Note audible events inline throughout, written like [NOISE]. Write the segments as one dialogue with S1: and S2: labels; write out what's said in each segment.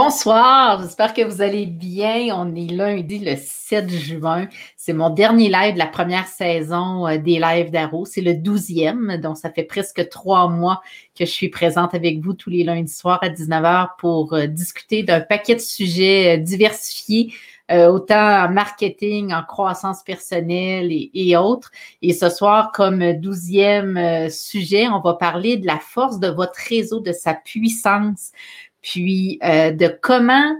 S1: Bonsoir, j'espère que vous allez bien. On est lundi le 7 juin. C'est mon dernier live de la première saison euh, des lives d'Arrow. C'est le douzième, donc ça fait presque trois mois que je suis présente avec vous tous les lundis soirs à 19h pour euh, discuter d'un paquet de sujets euh, diversifiés, autant en marketing, en croissance personnelle et, et, autres. Et ce soir, comme douzième sujet, on va parler de la force de votre réseau, de sa puissance puis euh, de comment,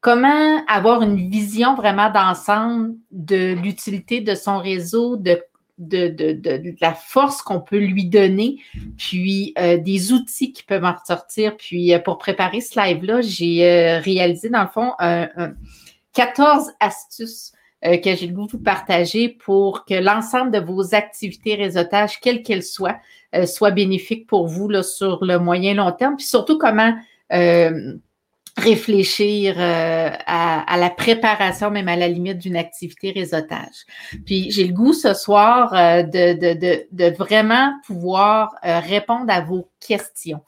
S1: comment avoir une vision vraiment d'ensemble de l'utilité de son réseau, de, de, de, la force qu'on peut lui donner, puis euh, des outils qui peuvent en ressortir. Puis euh, pour préparer ce live-là, j'ai réalisé dans le fond 14 astuces que j'ai le goût de vous partager pour que l'ensemble de vos activités réseautage, quelles qu'elles soient, soient bénéfiques pour vous là, sur le moyen long terme. Puis surtout comment euh, réfléchir euh, à, la préparation, même à la limite d'une activité réseautage. Puis j'ai le goût ce soir euh, de, vraiment pouvoir répondre à vos questions.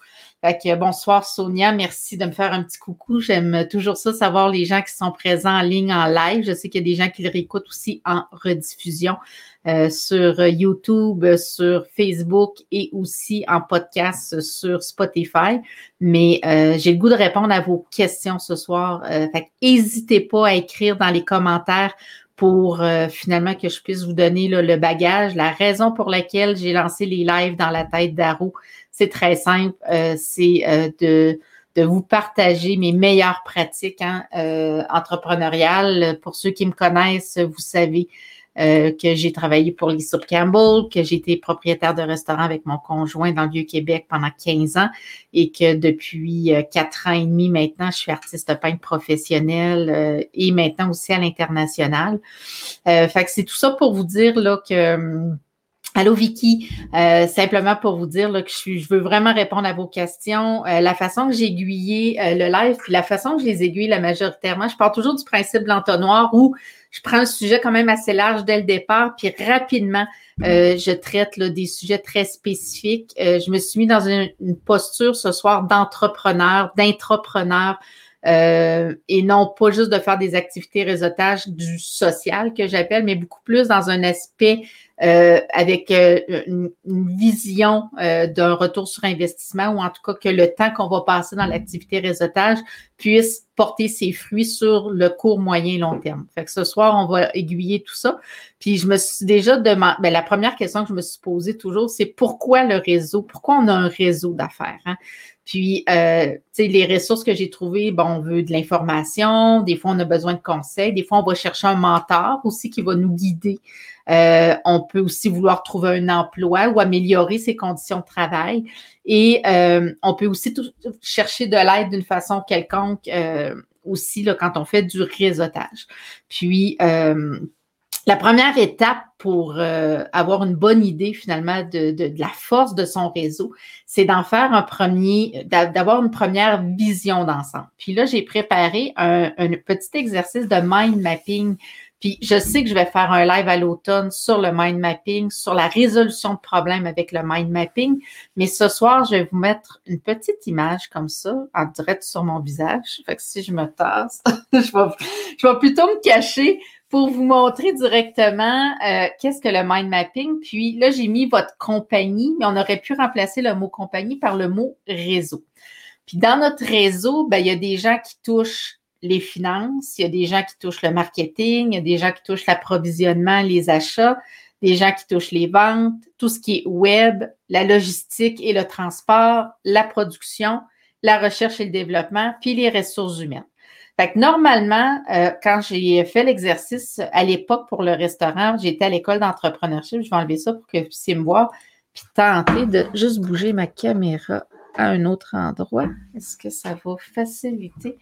S1: Fait que bonsoir Sonia, merci de me faire un petit coucou. J'aime toujours ça, savoir les gens qui sont présents en ligne, en live. Je sais qu'il y a des gens qui le réécoutent aussi en rediffusion euh, sur YouTube, sur Facebook et aussi en podcast sur Spotify. Mais euh, j'ai le goût de répondre à vos questions ce soir. Euh, n'hésitez pas à écrire dans les commentaires pour finalement que je puisse vous donner le bagage, la raison pour laquelle j'ai lancé les lives dans la tête d'Aro c'est très simple. Euh, c'est euh, de, de vous partager mes meilleures pratiques hein, euh, entrepreneuriales. Pour ceux qui me connaissent, vous savez que j'ai travaillé pour Lisa Campbell, que j'ai été propriétaire de restaurant avec mon conjoint dans le Vieux-Québec pendant 15 ans et que depuis quatre ans et demi maintenant, je suis artiste peintre professionnel et maintenant aussi à l'international. fait que c'est tout ça pour vous dire là que hum, Allô Vicky, euh, simplement pour vous dire là, que je, je, veux vraiment répondre à vos questions. Euh, la façon que j'ai aiguillé euh, le live, puis la façon que je les aiguille la majoritairement, je pars toujours du principe de l'entonnoir où je prends un sujet quand même assez large dès le départ, puis rapidement, je traite là, des sujets très spécifiques. je me suis mis dans une, une posture ce soir d'entrepreneur, d'intrapreneur, euh, et non pas juste de faire des activités réseautage du social que j'appelle, mais beaucoup plus dans un aspect euh, avec euh, une, vision d'un retour sur investissement ou en tout cas que le temps qu'on va passer dans l'activité réseautage puisse porter ses fruits sur le court, moyen, long terme. Fait que ce soir, on va aiguiller tout ça. Puis je me suis déjà demandé, ben, la première question que je me suis posée toujours, c'est pourquoi le réseau? Pourquoi on a un réseau d'affaires? Hein? Puis, euh, tu sais, les ressources que j'ai trouvées, bon, on veut de l'information, des fois, on a besoin de conseils, des fois, on va chercher un mentor aussi qui va nous guider. Euh, on peut aussi vouloir trouver un emploi ou améliorer ses conditions de travail. Et euh, on peut aussi chercher de l'aide d'une façon quelconque aussi là, quand on fait du réseautage. Puis, la première étape pour euh, avoir une bonne idée finalement de, de, la force de son réseau, c'est d'en faire un premier, d'avoir une première vision d'ensemble. Puis là, j'ai préparé un, petit exercice de mind mapping. Puis je sais que je vais faire un live à l'automne sur le mind mapping, sur la résolution de problèmes avec le mind mapping. Mais ce soir, je vais vous mettre une petite image comme ça, en direct sur mon visage. Fait que si je me tasse, [LAUGHS] je, vais, je vais plutôt me cacher pour vous montrer directement euh, qu'est-ce que le mind mapping. Puis là, j'ai mis votre compagnie, mais on aurait pu remplacer le mot compagnie par le mot réseau. Puis dans notre réseau, ben, il y a des gens qui touchent les finances, il y a des gens qui touchent le marketing, il y a des gens qui touchent l'approvisionnement, les achats, des gens qui touchent les ventes, tout ce qui est web, la logistique et le transport, la production, la recherche et le développement, puis les ressources humaines. Fait que normalement, euh, quand j'ai fait l'exercice à l'époque pour le restaurant, j'étais à l'école d'entrepreneurship. Je vais enlever ça pour que vous puissiez me voir. Puis tenter de juste bouger ma caméra à un autre endroit. Est-ce que ça va faciliter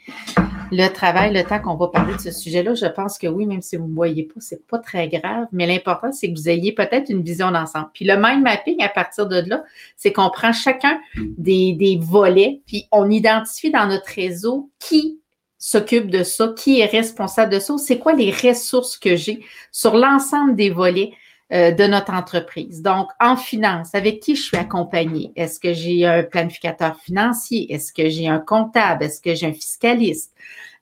S1: le travail, le temps qu'on va parler de ce sujet-là? Je pense que oui, même si vous ne voyez pas, c'est pas très grave. Mais l'important, c'est que vous ayez peut-être une vision d'ensemble. Puis le mind mapping, à partir de là, c'est qu'on prend chacun des, des volets, puis on identifie dans notre réseau qui s'occupe de ça, qui est responsable de ça, c'est quoi les ressources que j'ai sur l'ensemble des volets euh, de notre entreprise. Donc, en finance, avec qui je suis accompagnée? Est-ce que j'ai un planificateur financier? Est-ce que j'ai un comptable? Est-ce que j'ai un fiscaliste?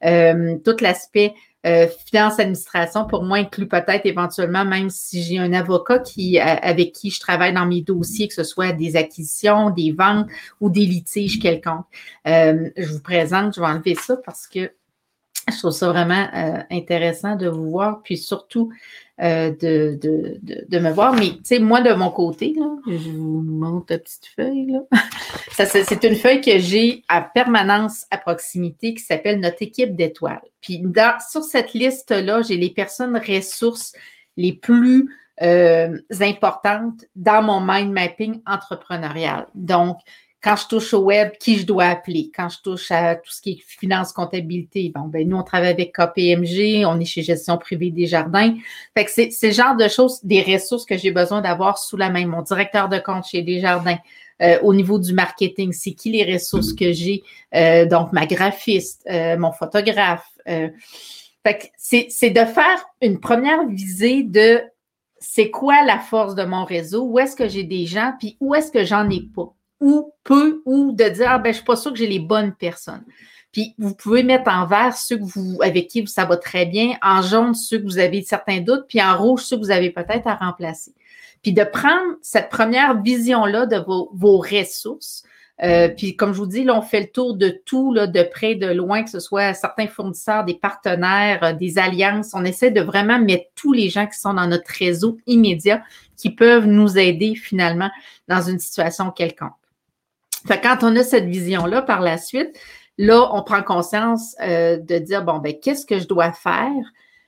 S1: Euh, tout l'aspect euh, finance administration pour moi inclut peut-être éventuellement même si j'ai un avocat qui avec qui je travaille dans mes dossiers que ce soit des acquisitions, des ventes ou des litiges quelconques. je vous présente, je vais enlever ça parce que je trouve ça vraiment intéressant de vous voir puis surtout euh, de, de, de, me voir. Mais tu sais, moi, de mon côté, là, je vous montre la petite feuille. Là. [LAUGHS] Ça, c'est une feuille que j'ai à permanence à proximité qui s'appelle Notre équipe d'étoiles. Puis dans, sur cette liste-là, j'ai les personnes ressources les plus euh, importantes dans mon mind mapping entrepreneurial. Donc, quand je touche au web, qui je dois appeler? Quand je touche à tout ce qui est finance, comptabilité, bon, ben, nous, on travaille avec KPMG, on est chez Gestion privée des jardins. Fait que c'est, le genre de choses, des ressources que j'ai besoin d'avoir sous la main. Mon directeur de compte chez Desjardins, euh, au niveau du marketing, c'est qui les ressources que j'ai? Euh, donc, ma graphiste, euh, mon photographe. fait que c'est, c'est de faire une première visée de c'est quoi la force de mon réseau, où est-ce que j'ai des gens, puis où est-ce que j'en ai pas? Ou peu, ou de dire, ah, ben, je suis pas sûr que j'ai les bonnes personnes. Puis vous pouvez mettre en vert ceux que vous, avec qui ça va très bien, en jaune ceux que vous avez certains doutes, puis en rouge ceux que vous avez peut-être à remplacer. Puis de prendre cette première vision-là de vos, vos ressources. Euh, puis comme je vous dis, là, on fait le tour de tout, là, de près, de loin, que ce soit certains fournisseurs, des partenaires, euh, des alliances. On essaie de vraiment mettre tous les gens qui sont dans notre réseau immédiat qui peuvent nous aider finalement dans une situation quelconque. Fait quand on a cette vision-là par la suite, là, on prend conscience euh, de dire, bon, ben, qu'est-ce que je dois faire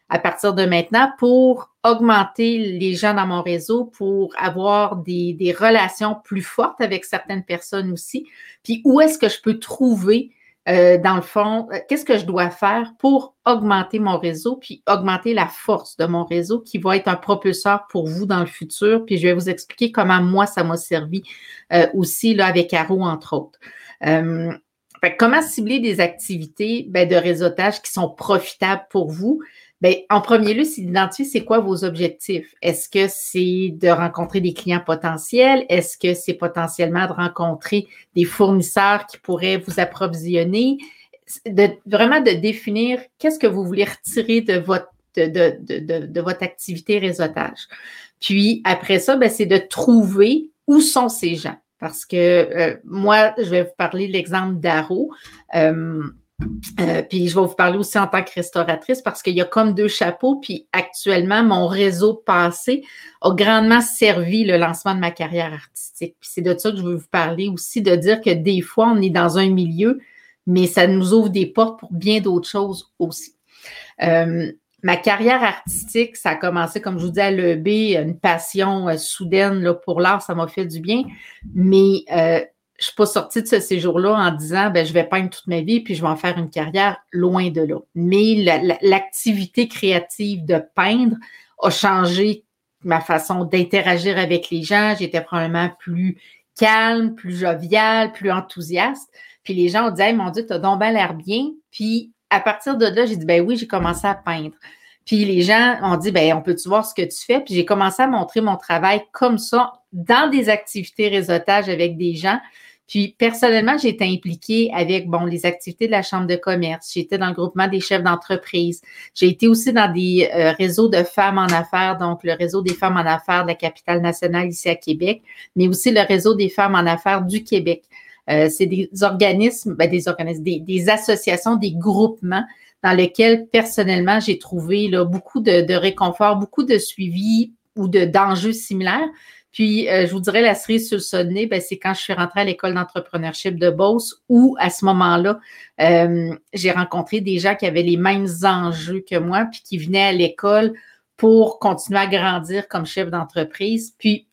S1: à partir de maintenant pour augmenter les gens dans mon réseau, pour avoir des, des relations plus fortes avec certaines personnes aussi? Puis où est-ce que je peux trouver euh, dans le fond, euh, qu'est-ce que je dois faire pour augmenter mon réseau, puis augmenter la force de mon réseau qui va être un propulseur pour vous dans le futur. Puis je vais vous expliquer comment moi, ça m'a servi euh, aussi là, avec Arrow, entre autres. comment cibler des activités ben, de réseautage qui sont profitables pour vous? Bien, en premier lieu, c'est d'identifier c'est quoi vos objectifs. Est-ce que c'est de rencontrer des clients potentiels? Est-ce que c'est potentiellement de rencontrer des fournisseurs qui pourraient vous approvisionner? De, vraiment de définir qu'est-ce que vous voulez retirer de votre, de, de, de votre activité réseautage. Puis après ça, ben, c'est de trouver où sont ces gens. Parce que euh, moi, je vais vous parler de l'exemple d'Aro. Euh, euh, puis je vais vous parler aussi en tant que restauratrice parce qu'il y a comme deux chapeaux. Puis actuellement, mon réseau passé a grandement servi le lancement de ma carrière artistique. Puis c'est de ça que je veux vous parler aussi, de dire que des fois, on est dans un milieu, mais ça nous ouvre des portes pour bien d'autres choses aussi. Euh, ma carrière artistique, ça a commencé, comme je vous dis, à l'EB, une passion euh, soudaine là, pour l'art, ça m'a fait du bien. Mais je suis pas sortie de ce séjour-là en disant ben, je vais peindre toute ma vie puis je vais en faire une carrière loin de là. Mais l'activité créative de peindre a changé ma façon d'interagir avec les gens. J'étais probablement plus calme, plus joviale, plus enthousiaste. Puis les gens ont dit hey, mon Dieu, tu as donc bien l'air bien. Puis à partir de là, j'ai dit ben oui, j'ai commencé à peindre. Puis les gens ont dit ben on peut-tu voir ce que tu fais? Puis j'ai commencé à montrer mon travail comme ça dans des activités réseautage avec des gens. Puis personnellement, j'ai été impliquée avec bon les activités de la chambre de commerce. J'étais dans le groupement des chefs d'entreprise. J'ai été aussi dans des euh, réseaux de femmes en affaires, donc le réseau des femmes en affaires de la capitale nationale ici à Québec, mais aussi le réseau des femmes en affaires du Québec. Euh, c'est des organismes, ben, des organismes, des, associations, des groupements dans lesquels personnellement j'ai trouvé là, beaucoup de, de réconfort, beaucoup de suivi ou de d'enjeux similaires. Puis, euh, je vous dirais, la cerise sur le sonnet, ben, c'est quand je suis rentrée à l'école d'entrepreneurship de Beauce, où à ce moment-là, euh, j'ai rencontré des gens qui avaient les mêmes enjeux que moi, puis qui venaient à l'école pour continuer à grandir comme chef d'entreprise. Puis,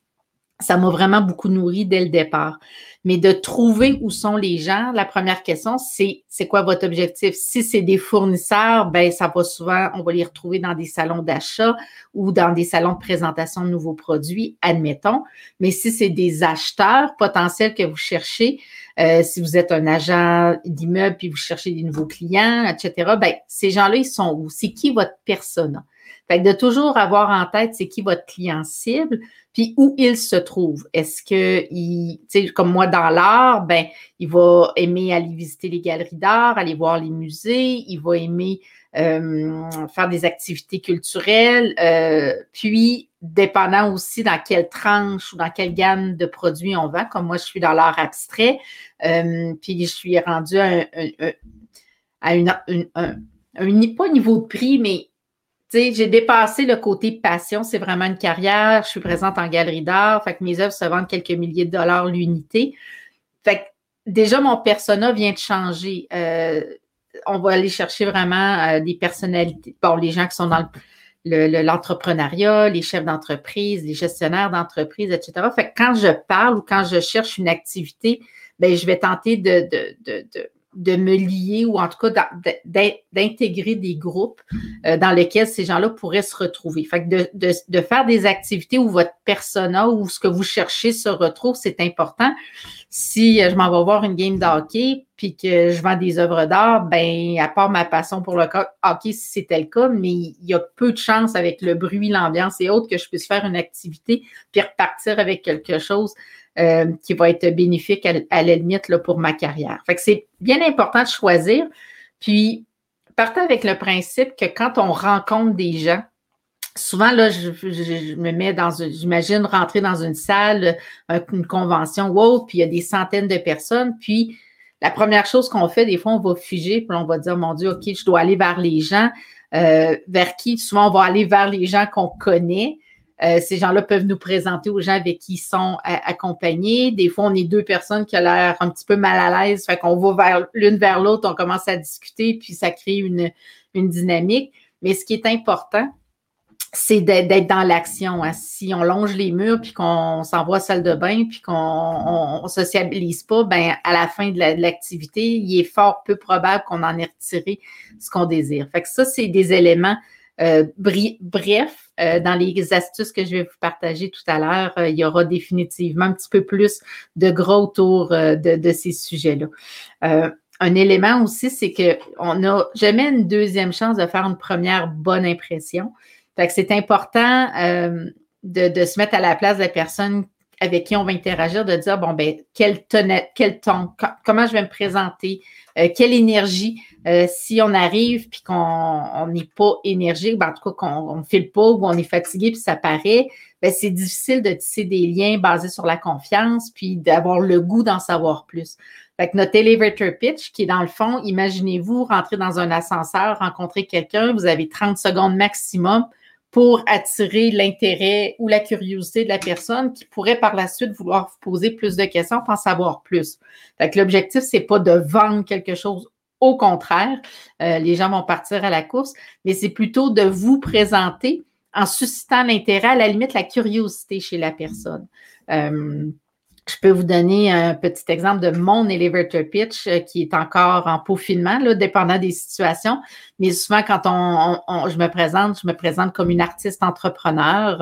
S1: ça m'a vraiment beaucoup nourri dès le départ. Mais de trouver où sont les gens, la première question, c'est c'est quoi votre objectif? Si c'est des fournisseurs, ben ça va souvent, on va les retrouver dans des salons d'achat ou dans des salons de présentation de nouveaux produits, admettons. Mais si c'est des acheteurs potentiels que vous cherchez, euh, si vous êtes un agent d'immeuble puis vous cherchez des nouveaux clients, etc., ben ces gens-là, ils sont où? C'est qui votre persona? Fait que de toujours avoir en tête c'est qui votre client cible, puis où il se trouve. Est-ce que, il, comme moi dans l'art, ben, il va aimer aller visiter les galeries d'art, aller voir les musées, il va aimer euh, faire des activités culturelles, euh, puis dépendant aussi dans quelle tranche ou dans quelle gamme de produits on vend, comme moi je suis dans l'art abstrait, euh, puis je suis rendue à un, à une, un, pas niveau de prix, mais j'ai dépassé le côté passion, c'est vraiment une carrière. Je suis présente en galerie d'art, fait que mes œuvres se vendent quelques milliers de dollars l'unité. Fait que déjà, mon persona vient de changer. Euh, on va aller chercher vraiment euh, des personnalités, bon, les gens qui sont dans l'entrepreneuriat, les chefs d'entreprise, les gestionnaires d'entreprise, etc. Fait que quand je parle ou quand je cherche une activité, ben, je vais tenter de, de de me lier ou en tout cas d'intégrer des groupes euh, dans lesquels ces gens-là pourraient se retrouver. Fait que de, faire des activités où votre persona ou ce que vous cherchez se retrouve, c'est important. Si euh, je m'en vais voir une game de hockey puis que je vends des œuvres d'art, ben à part ma passion pour le hockey, si c'était le cas, mais il y a peu de chances avec le bruit, l'ambiance et autres que je puisse faire une activité puis repartir avec quelque chose euh, qui va être bénéfique à, la limite là, pour ma carrière. Fait que c'est bien important de choisir. Puis, partez avec le principe que quand on rencontre des gens, souvent, là, je, me mets dans j'imagine rentrer dans une salle, une convention ou puis il y a des centaines de personnes, puis la première chose qu'on fait, des fois, on va figer, puis on va dire, mon Dieu, OK, je dois aller vers les gens, euh, vers qui? Souvent, on va aller vers les gens qu'on connaît. Euh, ces gens-là peuvent nous présenter aux gens avec qui ils sont accompagnés. Des fois, on est deux personnes qui ont l'air un petit peu mal à l'aise, fait qu'on va vers l'une vers l'autre, on commence à discuter, puis ça crée une, une dynamique. Mais ce qui est important, c'est d'être dans l'action. Hein. Si on longe les murs, puis qu'on s'envoie à salle de bain, puis qu'on ne sociabilise pas, ben à la fin de l'activité, il est fort peu probable qu'on en ait retiré ce qu'on désire. Fait que ça, c'est des éléments euh, bref, euh, dans les astuces que je vais vous partager tout à l'heure, euh, il y aura définitivement un petit peu plus de gros autour de, ces sujets-là. un élément aussi, c'est qu'on n'a jamais une deuxième chance de faire une première bonne impression. Fait que c'est important de, se mettre à la place de la personne avec qui on va interagir, de dire, bon, ben, quel, quel ton, comment je vais me présenter, quelle énergie euh, si on arrive puis qu'on n'est pas énergique, ben, en tout cas qu'on ne file pas ou on est fatigué puis ça paraît, ben, c'est difficile de tisser des liens basés sur la confiance puis d'avoir le goût d'en savoir plus. Fait que notre elevator pitch, qui est dans le fond, imaginez-vous rentrer dans un ascenseur, rencontrer quelqu'un, vous avez 30 secondes maximum pour attirer l'intérêt ou la curiosité de la personne qui pourrait par la suite vouloir vous poser plus de questions pour en savoir plus. Fait que l'objectif, c'est pas de vendre quelque chose au contraire, euh, les gens vont partir à la course, mais c'est plutôt de vous présenter en suscitant l'intérêt, à la limite la curiosité chez la personne. Euh, je peux vous donner un petit exemple de mon elevator pitch euh, qui est encore en peaufinement, là, dépendant des situations. Mais souvent, quand on, je me présente, je me présente comme une artiste entrepreneur,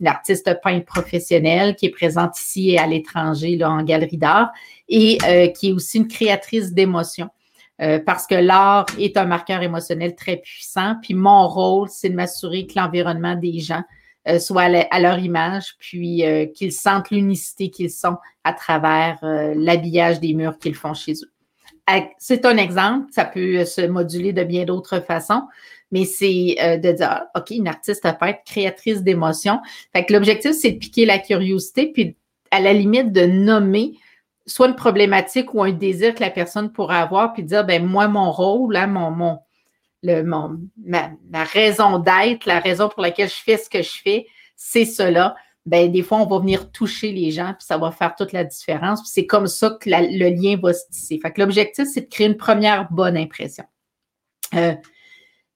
S1: une artiste peintre professionnelle qui est présente ici et à l'étranger, en galerie d'art, et qui est aussi une créatrice d'émotions. Euh, parce que l'art est un marqueur émotionnel très puissant. Puis mon rôle, c'est de m'assurer que l'environnement des gens euh, soit à, leur image, puis euh, qu'ils sentent l'unicité qu'ils sont à travers l'habillage des murs qu'ils font chez eux. C'est un exemple, ça peut se moduler de bien d'autres façons, mais c'est de dire, ah, OK, une artiste peut être créatrice d'émotions. Fait que l'objectif, c'est de piquer la curiosité, puis à la limite de nommer soit une problématique ou un désir que la personne pourrait avoir, puis dire, ben moi, mon rôle, là, mon, mon, le, mon ma, raison d'être, la raison pour laquelle je fais ce que je fais, c'est cela. Ben, des fois, on va venir toucher les gens, puis ça va faire toute la différence. c'est comme ça que le lien va se tisser. Fait que l'objectif, c'est de créer une première bonne impression. Euh,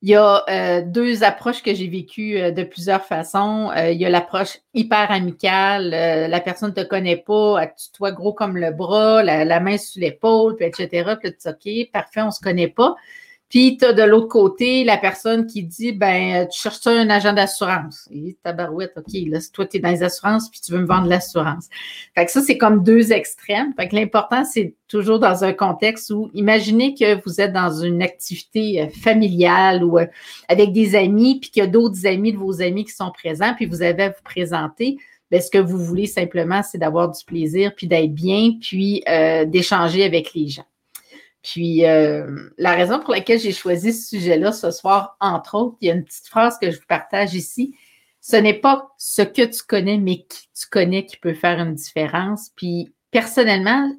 S1: il y a euh, deux approches que j'ai vécues euh, de plusieurs façons. Il y a l'approche hyper amicale. la personne ne te connaît pas, elle te tutoie gros comme le bras, la, main sur l'épaule, puis etc. Puis tu OK, parfait, on ne se connaît pas. Puis, tu as de l'autre côté la personne qui dit ben, tu cherches un agent d'assurance? Et tabarouette, OK, là, toi, tu es dans les assurances, puis tu veux me vendre l'assurance. Fait que ça, c'est comme deux extrêmes. Fait que l'important, c'est toujours dans un contexte où imaginez que vous êtes dans une activité euh, familiale ou euh, avec des amis, puis qu'il y a d'autres amis de vos amis qui sont présents, puis vous avez à vous présenter. Bien, ce que vous voulez simplement, c'est d'avoir du plaisir, puis d'être bien, puis euh, d'échanger avec les gens. Puis euh, la raison pour laquelle j'ai choisi ce sujet-là ce soir, entre autres, il y a une petite phrase que je vous partage ici. Ce n'est pas ce que tu connais, mais qui tu connais qui peut faire une différence. Puis personnellement,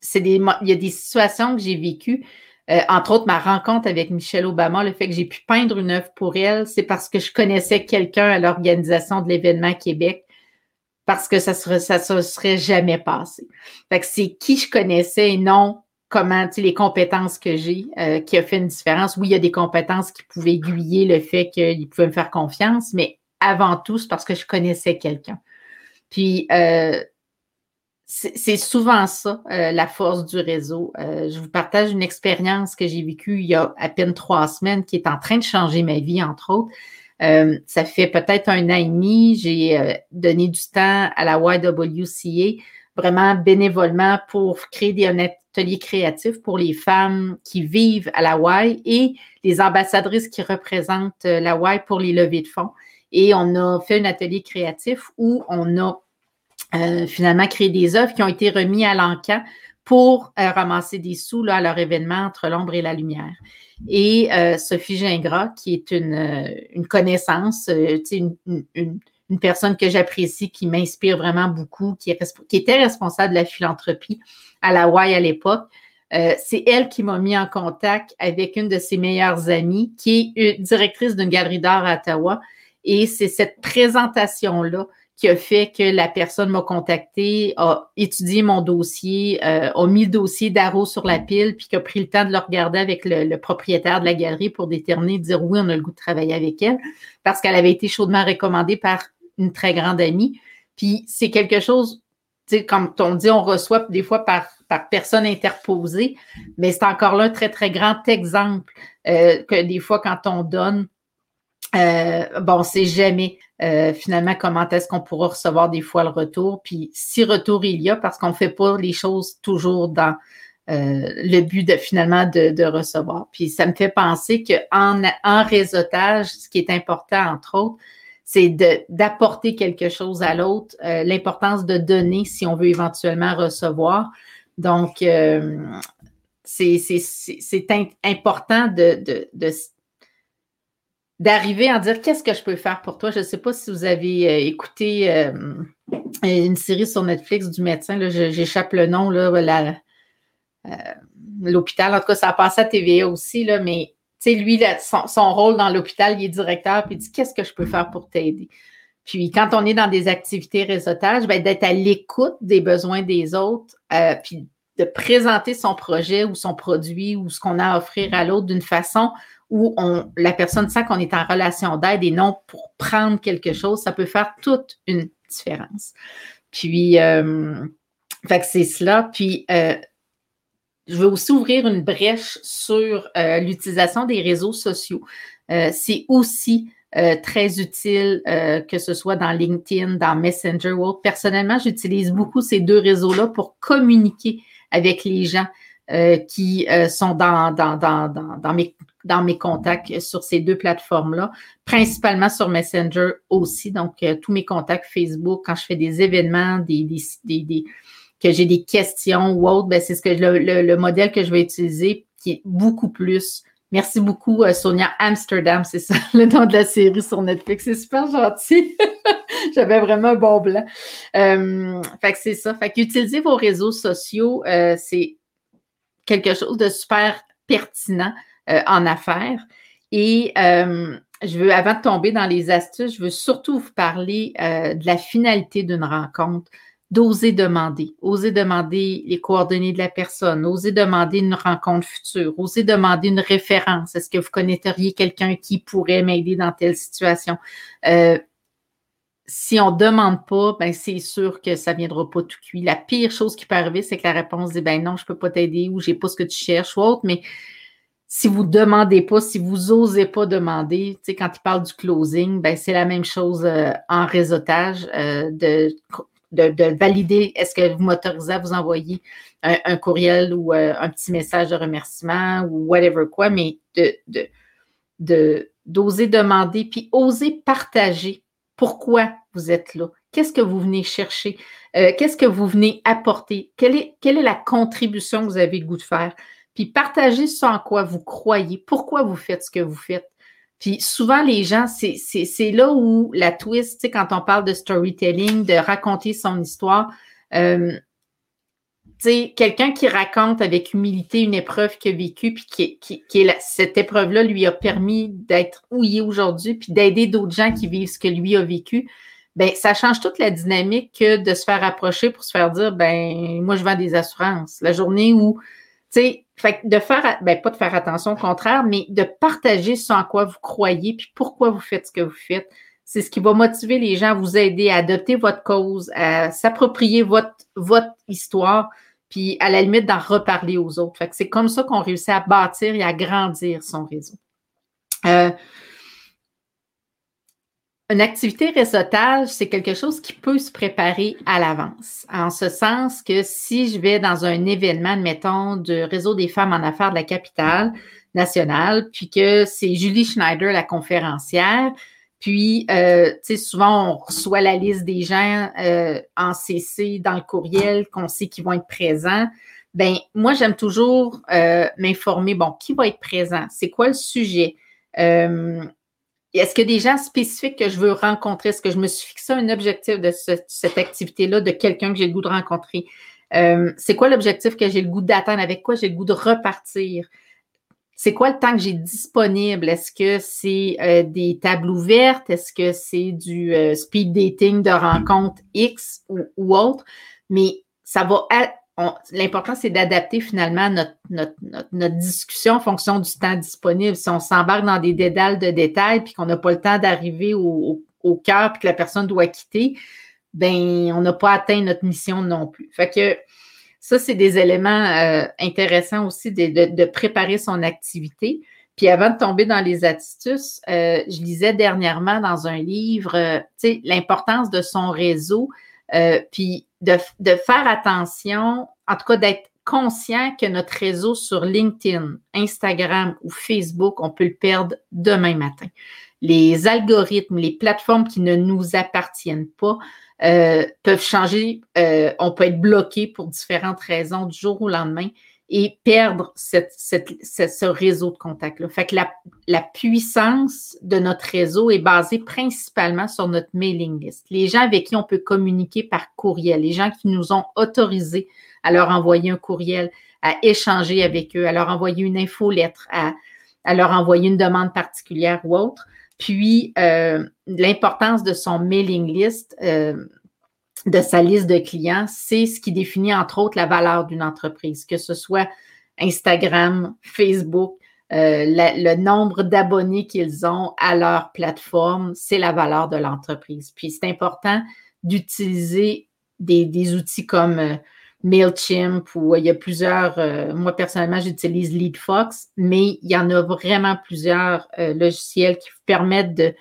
S1: c'est des, il y a des situations que j'ai vécues. Euh, entre autres, ma rencontre avec Michelle Obama, le fait que j'ai pu peindre une œuvre pour elle, c'est parce que je connaissais quelqu'un à l'organisation de l'événement Québec, parce que ça ne ça se serait jamais passé. Fait que c'est qui je connaissais et non comment, tu les compétences que j'ai euh, qui a fait une différence. Oui, il y a des compétences qui pouvaient aiguiller le fait qu'ils pouvaient me faire confiance, mais avant tout, c'est parce que je connaissais quelqu'un. Puis, euh, c'est souvent ça, euh, la force du réseau. je vous partage une expérience que j'ai vécue il y a à peine trois semaines qui est en train de changer ma vie, entre autres. ça fait peut-être un an et demi, j'ai donné du temps à la YWCA, vraiment bénévolement pour créer des, atelier créatif pour les femmes qui vivent à Y et les ambassadrices qui représentent euh, Y pour les levées de fonds. Et on a fait un atelier créatif où on a euh, finalement créé des œuvres qui ont été remises à l'encan pour euh, ramasser des sous là, à leur événement entre l'ombre et la lumière. Et Sophie Gingras, qui est une, une connaissance, une, une, une, personne que j'apprécie, qui m'inspire vraiment beaucoup, qui, était responsable de la philanthropie, à la Y à l'époque. Euh, c'est elle qui m'a mis en contact avec une de ses meilleures amies, qui est directrice d'une galerie d'art à Ottawa. Et c'est cette présentation-là qui a fait que la personne m'a contacté, a étudié mon dossier, euh, a mis le dossier d'Arrow sur la pile, puis qui a pris le temps de le regarder avec le, propriétaire de la galerie pour déterminer, dire oui, on a le goût de travailler avec elle, parce qu'elle avait été chaudement recommandée par une très grande amie. Puis c'est quelque chose comme on dit, on reçoit des fois par, par personne interposée, mais c'est encore là un très, très grand exemple euh, que des fois, quand on donne, euh, bon, on ne sait jamais euh, finalement comment est-ce qu'on pourra recevoir des fois le retour. Puis si retour il y a, parce qu'on ne fait pas les choses toujours dans le but de finalement de, de, recevoir. Puis ça me fait penser qu'en en réseautage, ce qui est important, entre autres, c'est d'apporter quelque chose à l'autre, euh, l'importance de donner si on veut éventuellement recevoir. Donc, euh, c'est important de, d'arriver à dire qu'est-ce que je peux faire pour toi? Je ne sais pas si vous avez euh, écouté une série sur Netflix du médecin, j'échappe le nom, l'hôpital. en tout cas, ça a passé à TVA aussi, là, mais lui, son, rôle dans l'hôpital, il est directeur, puis il dit Qu'est-ce que je peux faire pour t'aider? Puis quand on est dans des activités réseautage, ben, d'être à l'écoute des besoins des autres, euh, puis de présenter son projet ou son produit ou ce qu'on a à offrir à l'autre d'une façon où la personne sent qu'on est en relation d'aide et non pour prendre quelque chose, ça peut faire toute une différence. Puis, euh, fait que c'est cela. Puis, euh, je veux aussi ouvrir une brèche sur euh, l'utilisation des réseaux sociaux. Euh, c'est aussi euh, très utile, que ce soit dans LinkedIn, dans Messenger ou. Personnellement, j'utilise beaucoup ces deux réseaux-là pour communiquer avec les gens qui sont dans, dans, dans, dans, mes, dans mes contacts sur ces deux plateformes-là, principalement sur Messenger aussi. Donc, tous mes contacts Facebook, quand je fais des événements, des, des, des que j'ai des questions ou autre, ben c'est ce que le, modèle que je vais utiliser qui est beaucoup plus. Merci beaucoup, euh, Sonia Amsterdam, c'est ça [LAUGHS] le nom de la série sur Netflix. C'est super gentil. [LAUGHS] J'avais vraiment un bon blanc. Euh, fait que c'est ça. Fait qu'utiliser vos réseaux sociaux, euh, c'est quelque chose de super pertinent en affaires. Et je veux, avant de tomber dans les astuces, je veux surtout vous parler de la finalité d'une rencontre d'oser demander, oser demander les coordonnées de la personne, oser demander une rencontre future, oser demander une référence. Est-ce que vous connaîtriez quelqu'un qui pourrait m'aider dans telle situation? Euh, si on ne demande pas, ben c'est sûr que ça ne viendra pas tout cuit. La pire chose qui peut arriver, c'est que la réponse dit ben non, je ne peux pas t'aider ou j'ai pas ce que tu cherches ou autre, mais si vous ne demandez pas, si vous n'osez pas demander, tu sais, quand il parle du closing, ben, c'est la même chose euh, en réseautage, euh, de, de, valider, est-ce que vous m'autorisez à vous envoyer un, courriel ou euh, un petit message de remerciement ou whatever quoi, mais de, d'oser demander, puis oser partager pourquoi vous êtes là, qu'est-ce que vous venez chercher, qu'est-ce que vous venez apporter, quelle est, la contribution que vous avez le goût de faire? Puis partagez ce en quoi vous croyez, pourquoi vous faites ce que vous faites. Puis souvent, les gens, c'est là où la twist, tu sais, quand on parle de storytelling, de raconter son histoire, euh, tu sais, quelqu'un qui raconte avec humilité une épreuve qu'il a vécue, puis qui, qui, qui cette épreuve-là lui a permis d'être où il est aujourd'hui, puis d'aider d'autres gens qui vivent ce que lui a vécu, ben ça change toute la dynamique que de se faire approcher pour se faire dire, ben moi, je vends des assurances. La journée où sais, fait de faire, ben, pas de faire attention au contraire, mais de partager ce en quoi vous croyez, puis pourquoi vous faites ce que vous faites. C'est ce qui va motiver les gens à vous aider à adopter votre cause, à s'approprier votre, votre histoire, puis à la limite d'en reparler aux autres. Fait que c'est comme ça qu'on réussit à bâtir et à grandir son réseau. Euh, une activité réseautage, c'est quelque chose qui peut se préparer à l'avance. En ce sens que si je vais dans un événement, mettons, du réseau des femmes en affaires de la capitale nationale, puis que c'est Julie Schneider, la conférencière, puis, euh, tu sais, souvent, on reçoit la liste des gens euh, en CC dans le courriel qu'on sait qu'ils vont être présents. Ben, moi, j'aime toujours euh, m'informer, bon, qui va être présent? C'est quoi le sujet? Euh, est-ce qu'il y a des gens spécifiques que je veux rencontrer? Est-ce que je me suis fixé un objectif de cette activité-là, de quelqu'un que j'ai le goût de rencontrer? Euh, c'est quoi l'objectif que j'ai le goût d'atteindre? Avec quoi j'ai le goût de repartir? C'est quoi le temps que j'ai disponible? Est-ce que c'est euh, des tables ouvertes? Est-ce que c'est du euh, speed dating de rencontre X ou, autre? Mais ça va l'important, c'est d'adapter finalement notre, discussion en fonction du temps disponible. Si on s'embarque dans des dédales de détails puis qu'on n'a pas le temps d'arriver au, cœur puis que la personne doit quitter, ben on n'a pas atteint notre mission non plus. Fait que ça, c'est des éléments euh, intéressants aussi de, préparer son activité. Puis avant de tomber dans les astuces, euh, je lisais dernièrement dans un livre, euh, tu sais, l'importance de son réseau. Puis de, faire attention, en tout cas d'être conscient que notre réseau sur LinkedIn, Instagram ou Facebook, on peut le perdre demain matin. Les algorithmes, les plateformes qui ne nous appartiennent pas euh, peuvent changer. Euh, on peut être bloqué pour différentes raisons du jour au lendemain et perdre cette, ce réseau de contacts-là. Fait que la, la, puissance de notre réseau est basée principalement sur notre mailing list. Les gens avec qui on peut communiquer par courriel, les gens qui nous ont autorisés à leur envoyer un courriel, à échanger avec eux, à leur envoyer une infolettre, à, à leur envoyer une demande particulière ou autre. Puis, euh, l'importance de son mailing list, euh, de sa liste de clients, c'est ce qui définit entre autres la valeur d'une entreprise, que ce soit Instagram, Facebook, euh, le nombre d'abonnés qu'ils ont à leur plateforme, c'est la valeur de l'entreprise. Puis c'est important d'utiliser des, outils comme euh, MailChimp ou il y a plusieurs, euh, moi personnellement j'utilise LeadFox, mais il y en a vraiment plusieurs logiciels qui permettent de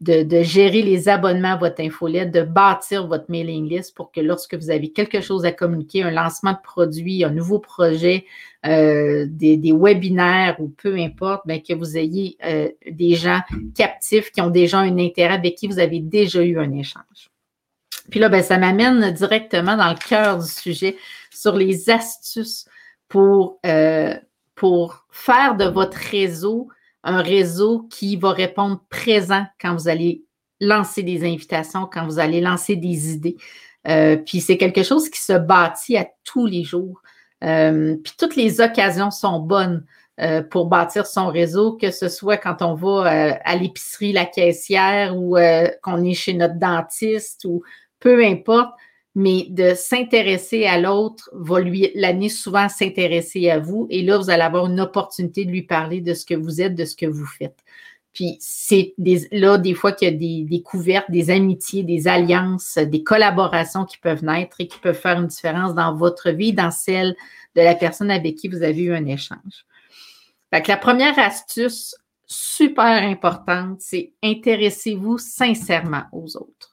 S1: de, gérer les abonnements à votre infolette, de bâtir votre mailing list pour que lorsque vous avez quelque chose à communiquer, un lancement de produit, un nouveau projet, euh, des, webinaires ou peu importe, bien, que vous ayez euh, des gens captifs qui ont déjà un intérêt avec qui vous avez déjà eu un échange. Puis là, ben, ça m'amène directement dans le cœur du sujet sur les astuces pour, euh, pour faire de votre réseau un réseau qui va répondre présent quand vous allez lancer des invitations, quand vous allez lancer des idées. Euh, puis c'est quelque chose qui se bâtit à tous les jours. Euh, puis toutes les occasions sont bonnes euh, pour bâtir son réseau, que ce soit quand on va à l'épicerie, la caissière ou qu'on est chez notre dentiste ou peu importe mais de s'intéresser à l'autre va lui l'amener souvent à s'intéresser à vous. Et là, vous allez avoir une opportunité de lui parler de ce que vous êtes, de ce que vous faites. Puis c'est là, des fois qu'il y a des découvertes, des amitiés, des alliances, des collaborations qui peuvent naître et qui peuvent faire une différence dans votre vie, dans celle de la personne avec qui vous avez eu un échange. Fait la première astuce super importante, c'est intéressez-vous sincèrement aux autres.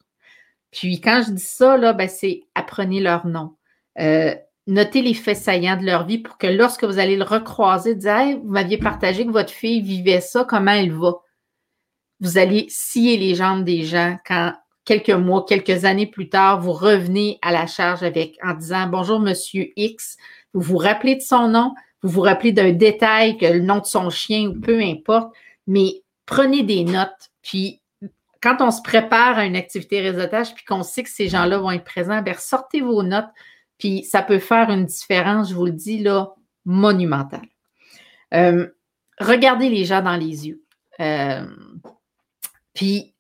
S1: Puis quand je dis ça, là, ben, c'est apprenez leur nom. Euh, notez les faits saillants de leur vie pour que lorsque vous allez le recroiser, dire vous m'aviez partagé que votre fille vivait ça, comment elle va? Vous allez scier les jambes des gens quand quelques mois, quelques années plus tard, vous revenez à la charge avec en disant Bonjour, Monsieur X, vous vous rappelez de son nom, vous vous rappelez d'un détail, que le nom de son chien ou peu importe, mais prenez des notes, puis quand on se prépare à une activité réseautage, puis qu'on sait que ces gens-là vont être présents, bien, sortez vos notes, puis ça peut faire une différence, je vous le dis, là, monumentale. Euh, regardez les gens dans les yeux. Euh, puis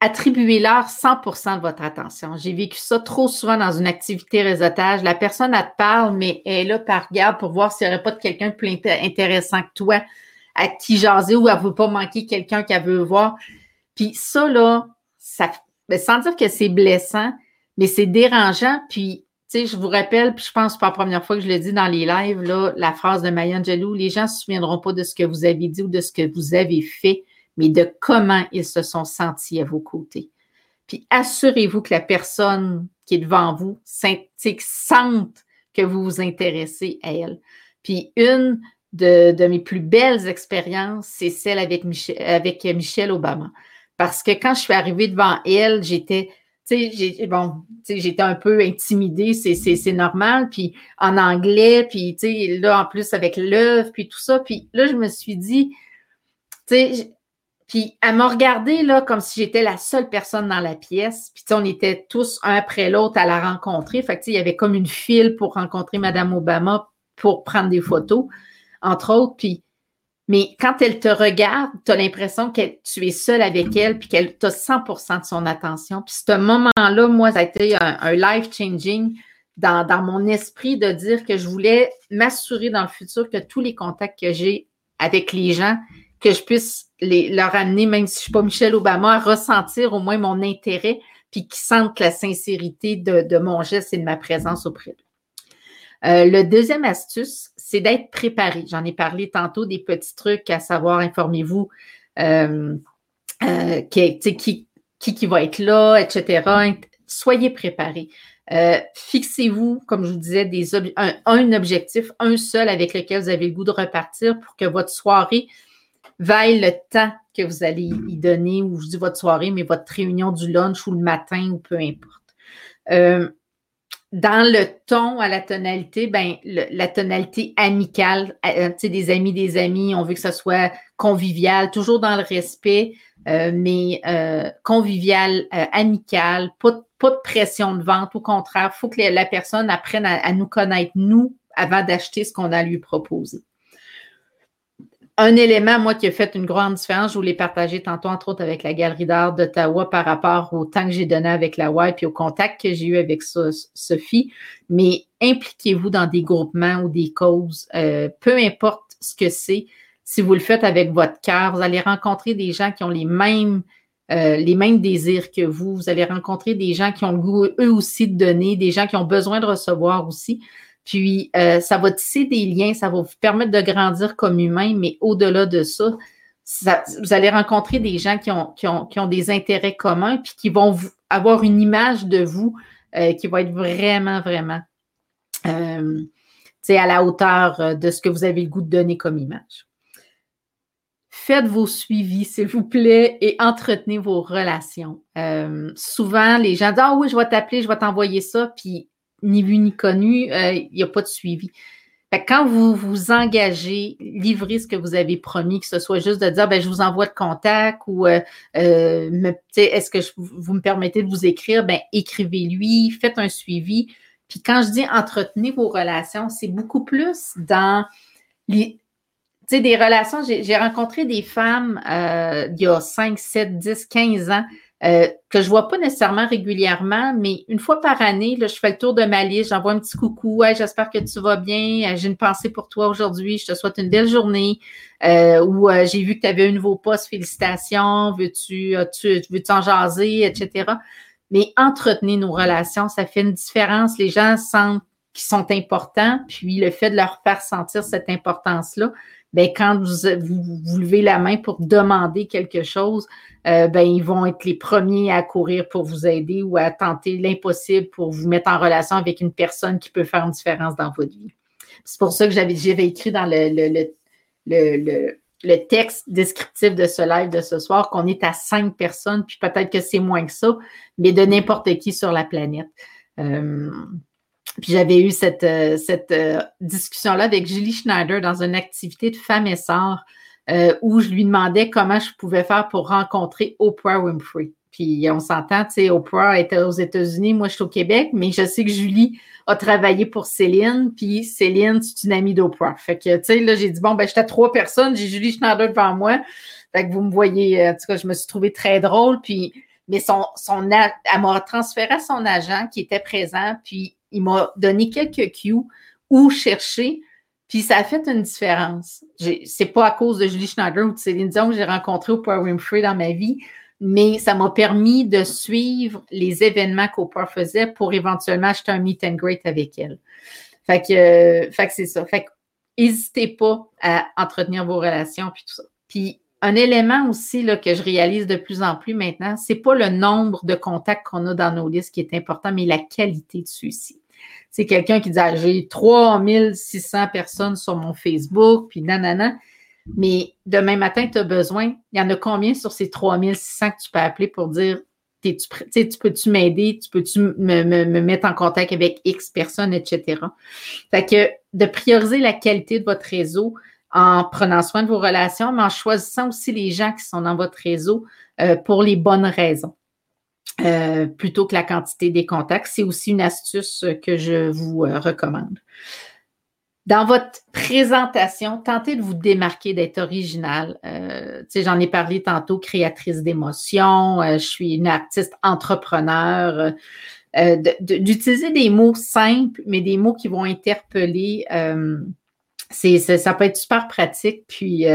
S1: attribuez-leur 100% de votre attention. J'ai vécu ça trop souvent dans une activité réseautage. La personne, elle te parle, mais elle est là par regard pour voir s'il n'y aurait pas de quelqu'un plus intéressant que toi à qui jaser ou elle ne veut pas manquer quelqu'un qu'elle veut voir. Puis ça, là, ça, ben, sans dire que c'est blessant, mais c'est dérangeant. Puis, tu sais, je vous rappelle, puis je pense pas la première fois que je le dis dans les lives, là, la phrase de Maya Angelou, les gens ne se souviendront pas de ce que vous avez dit ou de ce que vous avez fait, mais de comment ils se sont sentis à vos côtés. Puis assurez-vous que la personne qui est devant vous sente que vous vous intéressez à elle. Puis une de, mes plus belles expériences, c'est celle avec Michel, avec Michelle Obama. Parce que quand je suis arrivée devant elle, j'étais, tu sais, bon, j'étais un peu intimidée, c'est normal. Puis en anglais, puis tu sais, là, en plus avec l'œuvre, puis tout ça. Puis là, je me suis dit, tu sais, puis elle m'a regardé là comme si j'étais la seule personne dans la pièce. Puis on était tous un après l'autre à la rencontrer. Fait que il y avait comme une file pour rencontrer Madame Obama pour prendre des photos, entre autres. Mais quand elle te regarde, tu as l'impression que tu es seule avec elle puis qu'elle t'a 100% de son attention. Puis ce moment-là, moi, ça a été un, life-changing dans, dans mon esprit de dire que je voulais m'assurer dans le futur que tous les contacts que j'ai avec les gens, que je puisse leur amener, même si je ne suis pas Michelle Obama, à ressentir au moins mon intérêt, puis qu'ils sentent la sincérité de, mon geste et de ma présence auprès d'eux. Euh, le deuxième astuce, c'est d'être préparé. J'en ai parlé tantôt des petits trucs, à savoir, informez-vous euh, euh, qui, qui, qui, va être là, etc. Soyez préparés. Fixez-vous, comme je vous disais, des un, un, objectif, un seul avec lequel vous avez le goût de repartir pour que votre soirée vaille le temps que vous allez y donner, ou je dis votre soirée, mais votre réunion du lunch ou le matin, ou peu importe. Euh, dans le ton à la tonalité, ben, la tonalité amicale, euh, sais, des amis, des amis, on veut que ça soit convivial, toujours dans le respect, euh, mais convivial, amical, pas, de pression de vente. Au contraire, il faut que la personne apprenne à, nous connaître, nous, avant d'acheter ce qu'on a à lui proposer un élément, moi, qui a fait une grande différence, je vous l'ai partagé tantôt, entre autres, avec la Galerie d'art d'Ottawa par rapport au temps que j'ai donné avec la WAI puis au contact que j'ai eu avec Sophie. Mais impliquez-vous dans des groupements ou des causes, euh, peu importe ce que c'est. Si vous le faites avec votre cœur, vous allez rencontrer des gens qui ont les mêmes, euh, les mêmes désirs que vous. Vous allez rencontrer des gens qui ont le goût, eux aussi, de donner, des gens qui ont besoin de recevoir aussi. Puis, euh, ça va tisser des liens, ça va vous permettre de grandir comme humain, mais au-delà de ça, vous allez rencontrer des gens qui ont, qui ont, des intérêts communs, puis qui vont avoir une image de vous euh, qui va être vraiment, vraiment euh, à la hauteur de ce que vous avez le goût de donner comme image. Faites vos suivis, s'il vous plaît, et entretenez vos relations. souvent, les gens disent Ah oui, je vais t'appeler, je vais t'envoyer ça, puis ni vu ni connu, euh, il n'y a pas de suivi. quand vous vous engagez, livrez ce que vous avez promis, que ce soit juste de dire ben, je vous envoie le contact ou euh, euh, est-ce que vous me permettez de vous écrire, ben, écrivez-lui, faites un suivi. Puis quand je dis entretenez vos relations, c'est beaucoup plus dans les, des relations. J'ai rencontré des femmes il y a 5, 7, 10, 15 ans euh, que je vois pas nécessairement régulièrement, mais une fois par année, là, je fais le tour de ma liste, j'envoie un petit coucou, j'espère que tu vas bien, j'ai une pensée pour toi aujourd'hui, je te souhaite une belle journée, euh, ou euh, j'ai vu que tu avais un nouveau poste, félicitations, veux-tu tu, veux en jaser, etc. Mais entretenir nos relations, ça fait une différence. Les gens sentent qu'ils sont importants, puis le fait de leur faire sentir cette importance-là, ben, quand vous, vous, levez la main pour demander quelque chose, euh, ben, ils vont être les premiers à courir pour vous aider ou à tenter l'impossible pour vous mettre en relation avec une personne qui peut faire une différence dans votre vie. C'est pour ça que j'avais, j'avais écrit dans le, le, le, le, texte descriptif de ce live de ce soir qu'on est à cinq personnes, puis peut-être que c'est moins que ça, mais de n'importe qui sur la planète. Euh, puis j'avais eu cette, euh, cette euh, discussion-là avec Julie Schneider dans une activité de femmes et sœurs où je lui demandais comment je pouvais faire pour rencontrer Oprah Winfrey. Puis on s'entend, tu sais, Oprah était aux États-Unis, moi je suis au Québec, mais je sais que Julie a travaillé pour Céline, puis Céline, c'est une amie d'Oprah. Fait que, tu sais, là, j'ai dit, bon, ben, j'étais trois personnes, j'ai Julie Schneider devant moi. Fait que vous me voyez, en tout cas, je me suis trouvée très drôle, puis, mais son, son, elle m'a transféré à son agent qui était présent, puis il m'a donné quelques cues où chercher, puis ça a fait une différence. C'est pas à cause de Julie Schneider ou de Céline Dion que j'ai rencontré Oprah Winfrey dans ma vie, mais ça m'a permis de suivre les événements qu'Oprah faisait pour éventuellement acheter un meet and greet avec elle. Fait que, c'est ça. Fait que n'hésitez pas à entretenir vos relations puis tout ça. Puis un élément aussi là, que je réalise de plus en plus maintenant, c'est pas le nombre de contacts qu'on a dans nos listes qui est important, mais la qualité de ceux-ci. C'est quelqu'un qui dit ah, j'ai 3600 personnes sur mon Facebook, puis nanana. Mais demain matin, tu as besoin. Il y en a combien sur ces 3600 que tu peux appeler pour dire tu, tu peux-tu m'aider, tu peux-tu me, me, mettre en contact avec X personnes, etc. Fait que de prioriser la qualité de votre réseau, en prenant soin de vos relations, mais en choisissant aussi les gens qui sont dans votre réseau euh, pour les bonnes raisons. Euh, plutôt que la quantité des contacts. C'est aussi une astuce que je vous euh, recommande. Dans votre présentation, tentez de vous démarquer, d'être original. J'en ai parlé tantôt, créatrice d'émotions, je suis une artiste entrepreneur. D'utiliser des mots simples, mais des mots qui vont interpeller c'est, ça peut être super pratique. Puis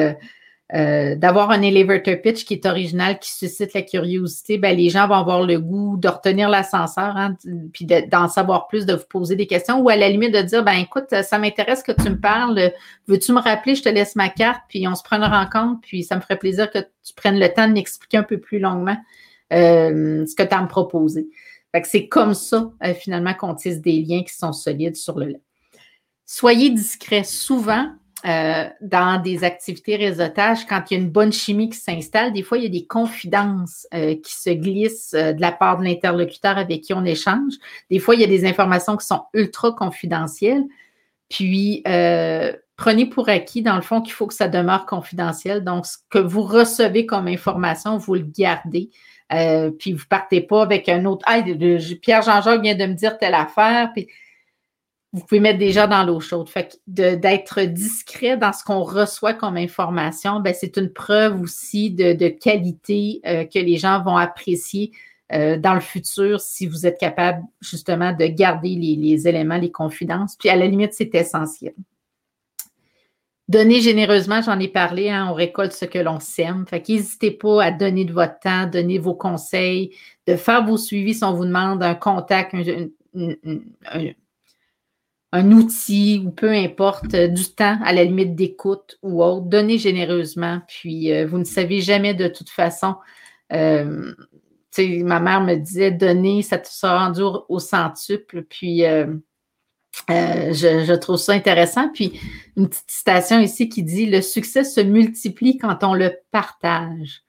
S1: euh, euh, d'avoir un elevator pitch qui est original, qui suscite la curiosité, ben, les gens vont avoir le goût de retenir l'ascenseur, hein, puis d'en savoir plus, de vous poser des questions, ou à la limite de dire ben écoute, ça m'intéresse que tu me parles. Veux-tu me rappeler, je te laisse ma carte, puis on se prend une rencontre, puis ça me ferait plaisir que tu prennes le temps de m'expliquer un peu plus longuement euh, ce que tu as à me proposer. Fait c'est comme ça, finalement, qu'on tisse des liens qui sont solides sur le Soyez discret souvent euh, dans des activités réseautage, quand il y a une bonne chimie qui s'installe, des fois, il y a des confidences euh, qui se glissent euh, de la part de l'interlocuteur avec qui on échange. Des fois, il y a des informations qui sont ultra confidentielles. Puis, prenez pour acquis, dans le fond, qu'il faut que ça demeure confidentiel. Donc, ce que vous recevez comme information, vous le gardez. puis, vous partez pas avec un autre. Ah, Pierre-Jean-Jacques vient de me dire telle affaire. Puis, vous pouvez mettre déjà dans l'eau chaude. Fait d'être discret dans ce qu'on reçoit comme information, ben, c'est une preuve aussi de, qualité euh, que les gens vont apprécier euh, dans le futur si vous êtes capable justement de garder les, éléments, les confidences. Puis à la limite, c'est essentiel. Donnez généreusement, j'en ai parlé, hein, on récolte ce que l'on sème. Fait qu'hésitez pas à donner de votre temps, donner vos conseils, de faire vos suivis si on vous demande un contact, un outil ou peu importe, euh, du temps à la limite d'écoute ou autre, donnez généreusement. Puis euh, vous ne savez jamais de toute façon. Euh, ma mère me disait donner, ça te sera rendu au, centuple. Puis je, trouve ça intéressant. Puis une petite citation ici qui dit Le succès se multiplie quand on le partage.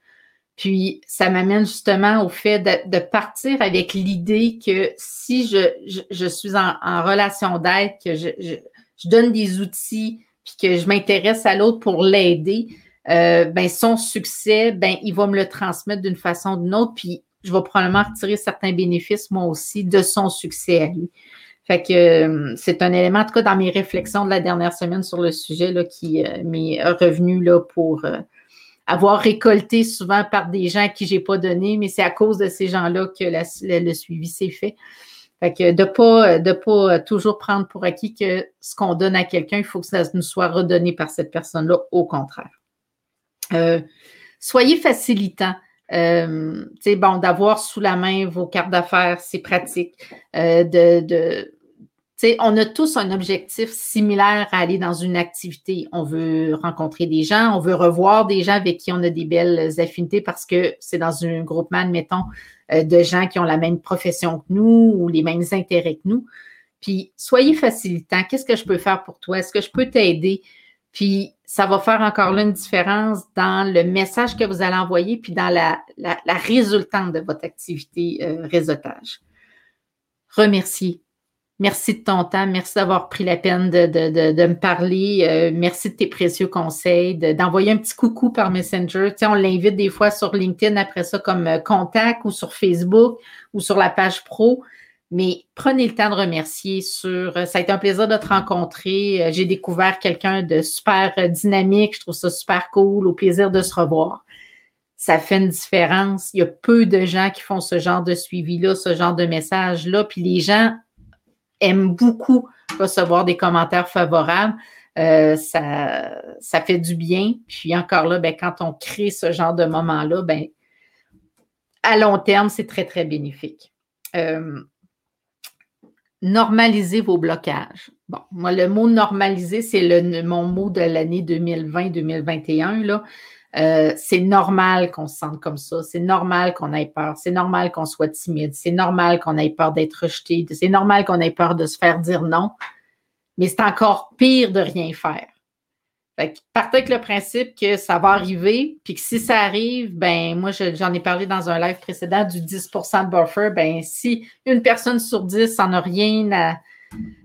S1: Puis, ça m'amène justement au fait de, partir avec l'idée que si je, suis en, relation d'aide, que je, donne des outils, puis que je m'intéresse à l'autre pour l'aider, euh, ben son succès, ben il va me le transmettre d'une façon ou d'une autre, puis je vais probablement retirer certains bénéfices, moi aussi, de son succès à lui. Fait que euh, c'est un élément, en tout cas, dans mes réflexions de la dernière semaine sur le sujet là, qui euh, m'est revenu là, pour avoir récolté souvent par des gens à qui j'ai pas donné, mais c'est à cause de ces gens-là que le suivi s'est fait. Fait que de pas, de pas toujours prendre pour acquis que ce qu'on donne à quelqu'un, il faut que ça nous soit redonné par cette personne-là, au contraire. Euh, soyez facilitant. Euh, bon, d'avoir sous la main vos cartes d'affaires, c'est pratique. Euh, de, on a tous un objectif similaire à aller dans une activité. On veut rencontrer des gens, on veut revoir des gens avec qui on a des belles affinités parce que c'est dans un groupement, admettons, euh, de gens qui ont la même profession que nous ou les mêmes intérêts que nous. Puis, soyez facilitant. Qu'est-ce que je peux faire pour toi? Est-ce que je peux t'aider? Puis, ça va faire encore là une différence dans le message que vous allez envoyer, puis dans la, résultante de votre activité euh, réseautage. Remercier Merci de ton temps. Merci d'avoir pris la peine de, me parler. Euh, merci de tes précieux conseils, d'envoyer un petit coucou par Messenger. Tu sais, on l'invite des fois sur LinkedIn après ça comme euh, contact ou sur Facebook ou sur la page pro. Mais prenez le temps de remercier sur. Euh, ça a été un plaisir de te rencontrer. J'ai découvert quelqu'un de super dynamique. Je trouve ça super cool. Au plaisir de se revoir. Ça fait une différence. Il y a peu de gens qui font ce genre de suivi-là, ce genre de message-là. Puis les gens aime beaucoup recevoir des commentaires favorables. Euh, ça, ça fait du bien. Puis encore là, ben, quand on crée ce genre de moment-là, ben, à long terme, c'est très, très bénéfique. Euh, normaliser vos blocages. Bon, moi, le mot normaliser, c'est mon mot de l'année 2020-2021. Euh, c'est normal qu'on se sente comme ça. C'est normal qu'on ait peur. C'est normal qu'on soit timide. C'est normal qu'on ait peur d'être rejeté. C'est normal qu'on ait peur de se faire dire non. Mais c'est encore pire de rien faire. Fait que partez avec le principe que ça va arriver, puis que si ça arrive, ben moi, j'en ai parlé dans un live précédent du 10% de buffer. Ben, si une personne sur 10 n'en a rien à,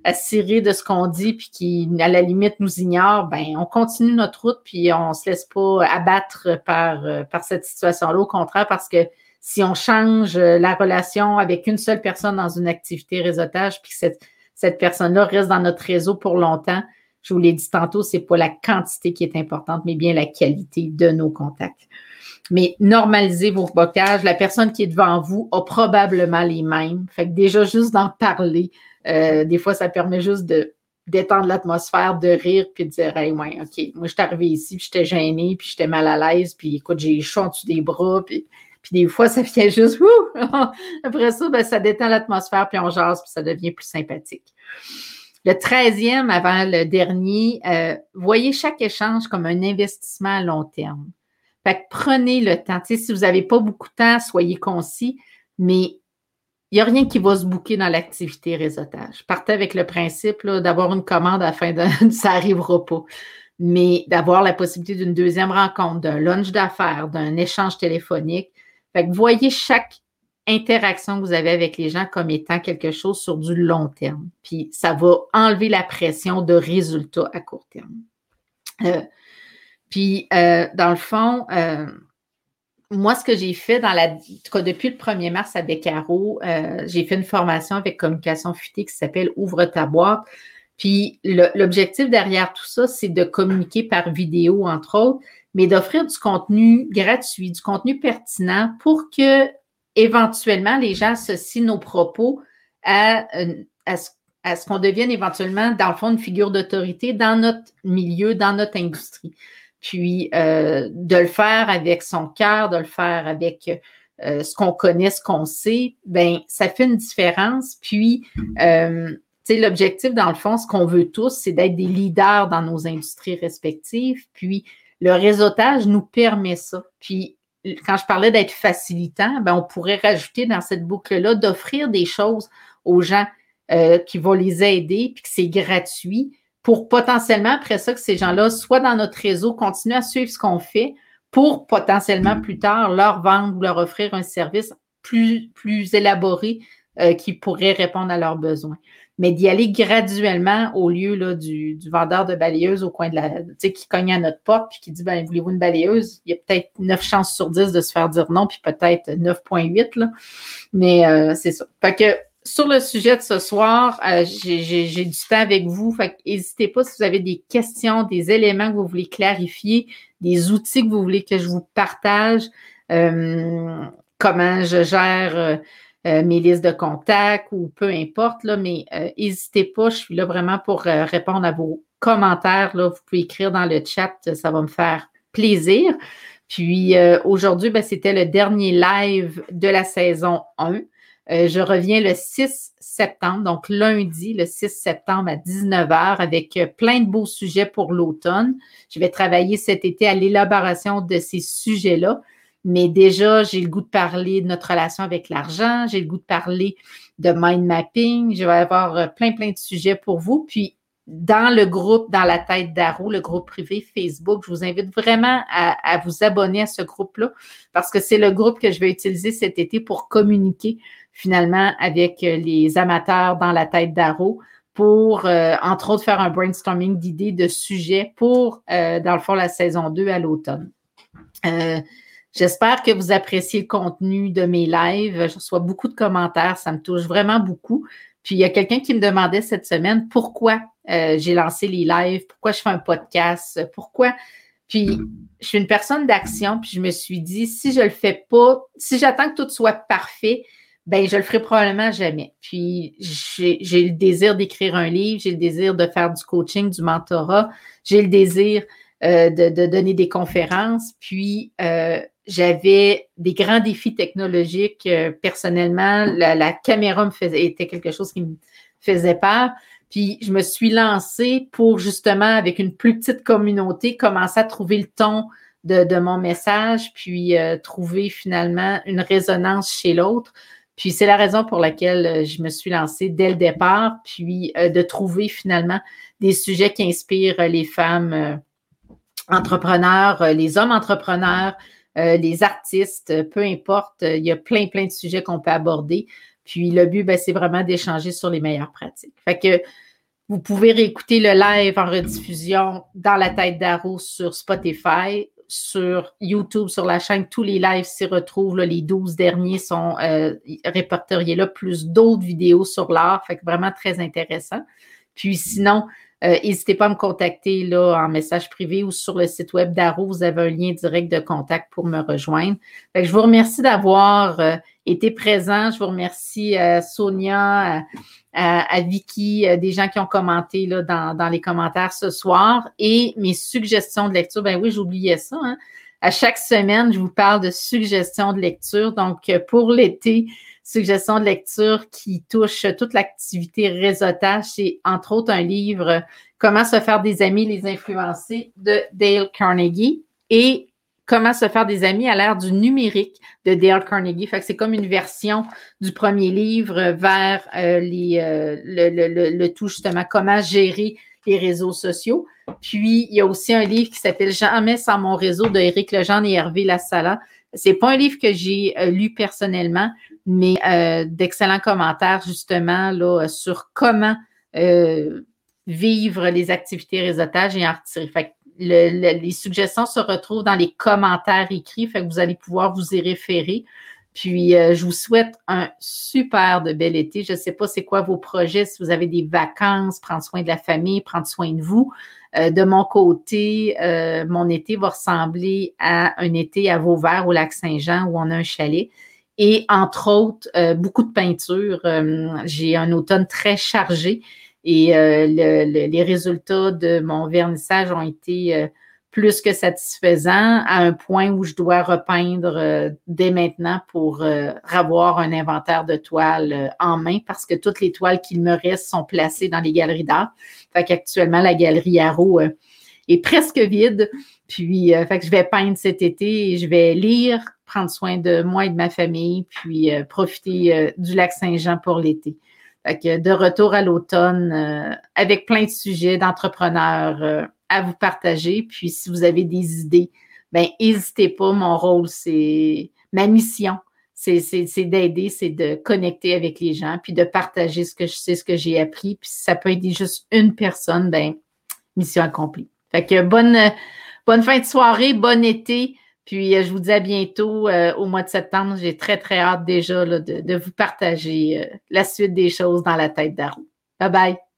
S1: à de ce qu'on dit, puis qui, à la limite, nous ignore, ben, on continue notre route, puis on ne se laisse pas abattre par, euh, par cette situation-là. Au contraire, parce que si on change la relation avec une seule personne dans une activité réseautage, puis cette, cette personne-là reste dans notre réseau pour longtemps, je vous l'ai dit tantôt, c'est pas la quantité qui est importante, mais bien la qualité de nos contacts. Mais normalisez vos bocages. La personne qui est devant vous a probablement les mêmes. Fait que déjà, juste d'en parler, euh, des fois, ça permet juste de détendre l'atmosphère, de rire, puis de dire Hey, ouais, OK, moi, je suis arrivée ici, puis j'étais gênée, puis j'étais mal à l'aise, puis écoute, j'ai chaud en dessous des bras, puis, des fois, ça vient juste [LAUGHS] Après ça, ben, ça détend l'atmosphère, puis on jase, puis ça devient plus sympathique. Le treizième, avant le dernier, euh, voyez chaque échange comme un investissement à long terme. Fait que prenez le temps. Si vous n'avez pas beaucoup de temps, soyez concis, mais il n'y a rien qui va se bouquer dans l'activité réseautage. Partez avec le principe d'avoir une commande afin de. [LAUGHS] ça n'arrivera pas. Mais d'avoir la possibilité d'une deuxième rencontre, d'un lunch d'affaires, d'un échange téléphonique. Fait que voyez chaque interaction que vous avez avec les gens comme étant quelque chose sur du long terme. Puis ça va enlever la pression de résultats à court terme. Euh, puis, euh, dans le fond, euh, moi, ce que j'ai fait dans la, depuis le 1er mars à euh, j'ai fait une formation avec Communication Futée qui s'appelle Ouvre ta boîte. Puis l'objectif derrière tout ça, c'est de communiquer par vidéo, entre autres, mais d'offrir du contenu gratuit, du contenu pertinent pour que éventuellement les gens associent nos propos à, à ce qu'on devienne éventuellement, dans le fond, une figure d'autorité dans notre milieu, dans notre industrie. Puis euh, de le faire avec son cœur, de le faire avec euh, ce qu'on connaît, ce qu'on sait, ben ça fait une différence. Puis, euh, l'objectif, dans le fond, ce qu'on veut tous, c'est d'être des leaders dans nos industries respectives. Puis, le réseautage nous permet ça. Puis, quand je parlais d'être facilitant, ben, on pourrait rajouter dans cette boucle-là d'offrir des choses aux gens qui vont les aider, puis que c'est gratuit, pour potentiellement, après ça, que ces gens-là soient dans notre réseau, continuent à suivre ce qu'on fait pour potentiellement plus tard leur vendre ou leur offrir un service plus, plus élaboré euh, qui pourrait répondre à leurs besoins. Mais d'y aller graduellement au lieu là, du, vendeur de balayeuse au coin de la. Tu sais, qui cogne à notre porte puis qui dit ben, voulez-vous une balayeuse? Il y a peut-être 9 chances sur 10 de se faire dire non, puis peut-être 9,8. Là. Mais euh, c'est ça. Fait que sur le sujet de ce soir, euh, j'ai du temps avec vous. n'hésitez pas si vous avez des questions, des éléments que vous voulez clarifier, des outils que vous voulez que je vous partage, euh, comment je gère euh, mes listes de contacts ou peu importe, là, mais n'hésitez pas, je suis là vraiment pour répondre à vos commentaires. Là. Vous pouvez écrire dans le chat, ça va me faire plaisir. Puis aujourd'hui, ben, c'était le dernier live de la saison 1. Euh, je reviens le 6 septembre, donc lundi, le 6 septembre à 19h, avec euh, plein de beaux sujets pour l'automne. Je vais travailler cet été à l'élaboration de ces sujets-là. Mais déjà, j'ai le goût de parler de notre relation avec l'argent, j'ai le goût de parler de mind mapping. Je vais avoir euh, plein, plein de sujets pour vous. Puis, dans le groupe Dans la tête d'Aro, le groupe privé Facebook, je vous invite vraiment à, vous abonner à ce groupe-là parce que c'est le groupe que je vais utiliser cet été pour communiquer finalement avec euh, les amateurs dans la tête d'Aro pour, euh, entre autres, faire un brainstorming d'idées, de sujets pour, dans le fond, la saison 2 à l'automne. J'espère que vous appréciez le contenu de mes lives. Je reçois beaucoup de commentaires, ça me touche vraiment beaucoup. Puis il y a quelqu'un qui me demandait cette semaine pourquoi euh, j'ai lancé les lives, pourquoi je fais un podcast, pourquoi? Puis je suis une personne d'action, puis je me suis dit si je le fais pas, si j'attends que tout soit parfait, ben je le ferai probablement jamais. Puis j'ai le désir d'écrire un livre, j'ai le désir de faire du coaching, du mentorat, j'ai le désir euh, de, de, donner des conférences. Puis euh, j'avais des grands défis technologiques euh, personnellement. La, caméra me faisait, était quelque chose qui me faisait peur. Puis je me suis lancée pour justement, avec une plus petite communauté, commencer à trouver le ton de, mon message, puis euh, trouver finalement une résonance chez l'autre. Puis c'est la raison pour laquelle euh, je me suis lancée dès le départ, puis de trouver finalement des sujets qui inspirent les femmes entrepreneurs, les hommes entrepreneurs, euh, les artistes, peu importe, il y a plein, plein de sujets qu'on peut aborder. Puis le but, ben, c'est vraiment d'échanger sur les meilleures pratiques. Fait que vous pouvez réécouter le live en rediffusion dans la tête d'Arrow sur Spotify, sur YouTube, sur la chaîne. Tous les lives s'y retrouvent. les 12 derniers sont euh, répertoriés là, plus d'autres vidéos sur l'art. Fait que vraiment très intéressant. Puis sinon, euh, n'hésitez pas à me contacter là, en message privé ou sur le site web d'Aro. Vous avez un lien direct de contact pour me rejoindre. je vous remercie d'avoir euh, été présent. Je vous remercie euh, Sonia, à, Vicky, des gens qui ont commenté là, dans, les commentaires ce soir. Et mes suggestions de lecture, ben oui, j'oubliais ça. Hein. À chaque semaine, je vous parle de suggestions de lecture. Donc, pour l'été, suggestions de lecture qui touche toute l'activité réseautage. C'est entre autres un livre Comment se faire des amis, les influencer de Dale Carnegie et Comment se faire des amis à l'ère du numérique de Dale Carnegie. C'est comme une version du premier livre vers euh, euh, le, tout justement comment gérer les réseaux sociaux. Puis, il y a aussi un livre qui s'appelle Jamais sans mon réseau de Éric Lejean et Hervé Lassala. C'est pas un livre que j'ai euh, lu personnellement, mais euh, d'excellents commentaires justement là, sur comment euh, vivre les activités réseautage et en retirer. Les suggestions se retrouvent dans les commentaires écrits, fait vous allez pouvoir vous y référer. Puis, euh, je vous souhaite un super de bel été. Je ne sais pas c'est quoi vos projets, si vous avez des vacances, prendre soin de la famille, prendre soin de vous. de mon côté, mon été va ressembler à un été à Vauvert au lac Saint-Jean où on a un chalet et entre autres, euh, beaucoup de peinture. Euh, j'ai un automne très chargé et euh, les résultats de mon vernissage ont été plus que satisfaisants à un point où je dois repeindre dès maintenant pour avoir un inventaire de toiles en main parce que toutes les toiles qu'il me reste sont placées dans les galeries d'art. Fait qu'actuellement, la galerie Arrow est presque vide. Puis, fait que je vais peindre cet été et je vais lire, prendre soin de moi et de ma famille, puis euh, profiter euh, du lac Saint-Jean pour l'été. Fait de retour à l'automne, euh, avec plein de sujets d'entrepreneurs à vous partager. Puis si vous avez des idées, ben n'hésitez pas. Mon rôle, c'est ma mission, c'est d'aider, c'est de connecter avec les gens, puis de partager ce que je sais, ce que j'ai appris. Puis si ça peut aider juste une personne, ben mission accomplie. Fait que bonne, fin de soirée, bon été. Puis euh, je vous dis à bientôt euh, au mois de septembre. J'ai très, très hâte déjà de, vous partager euh, la suite des choses dans la tête d'Arou. Bye bye.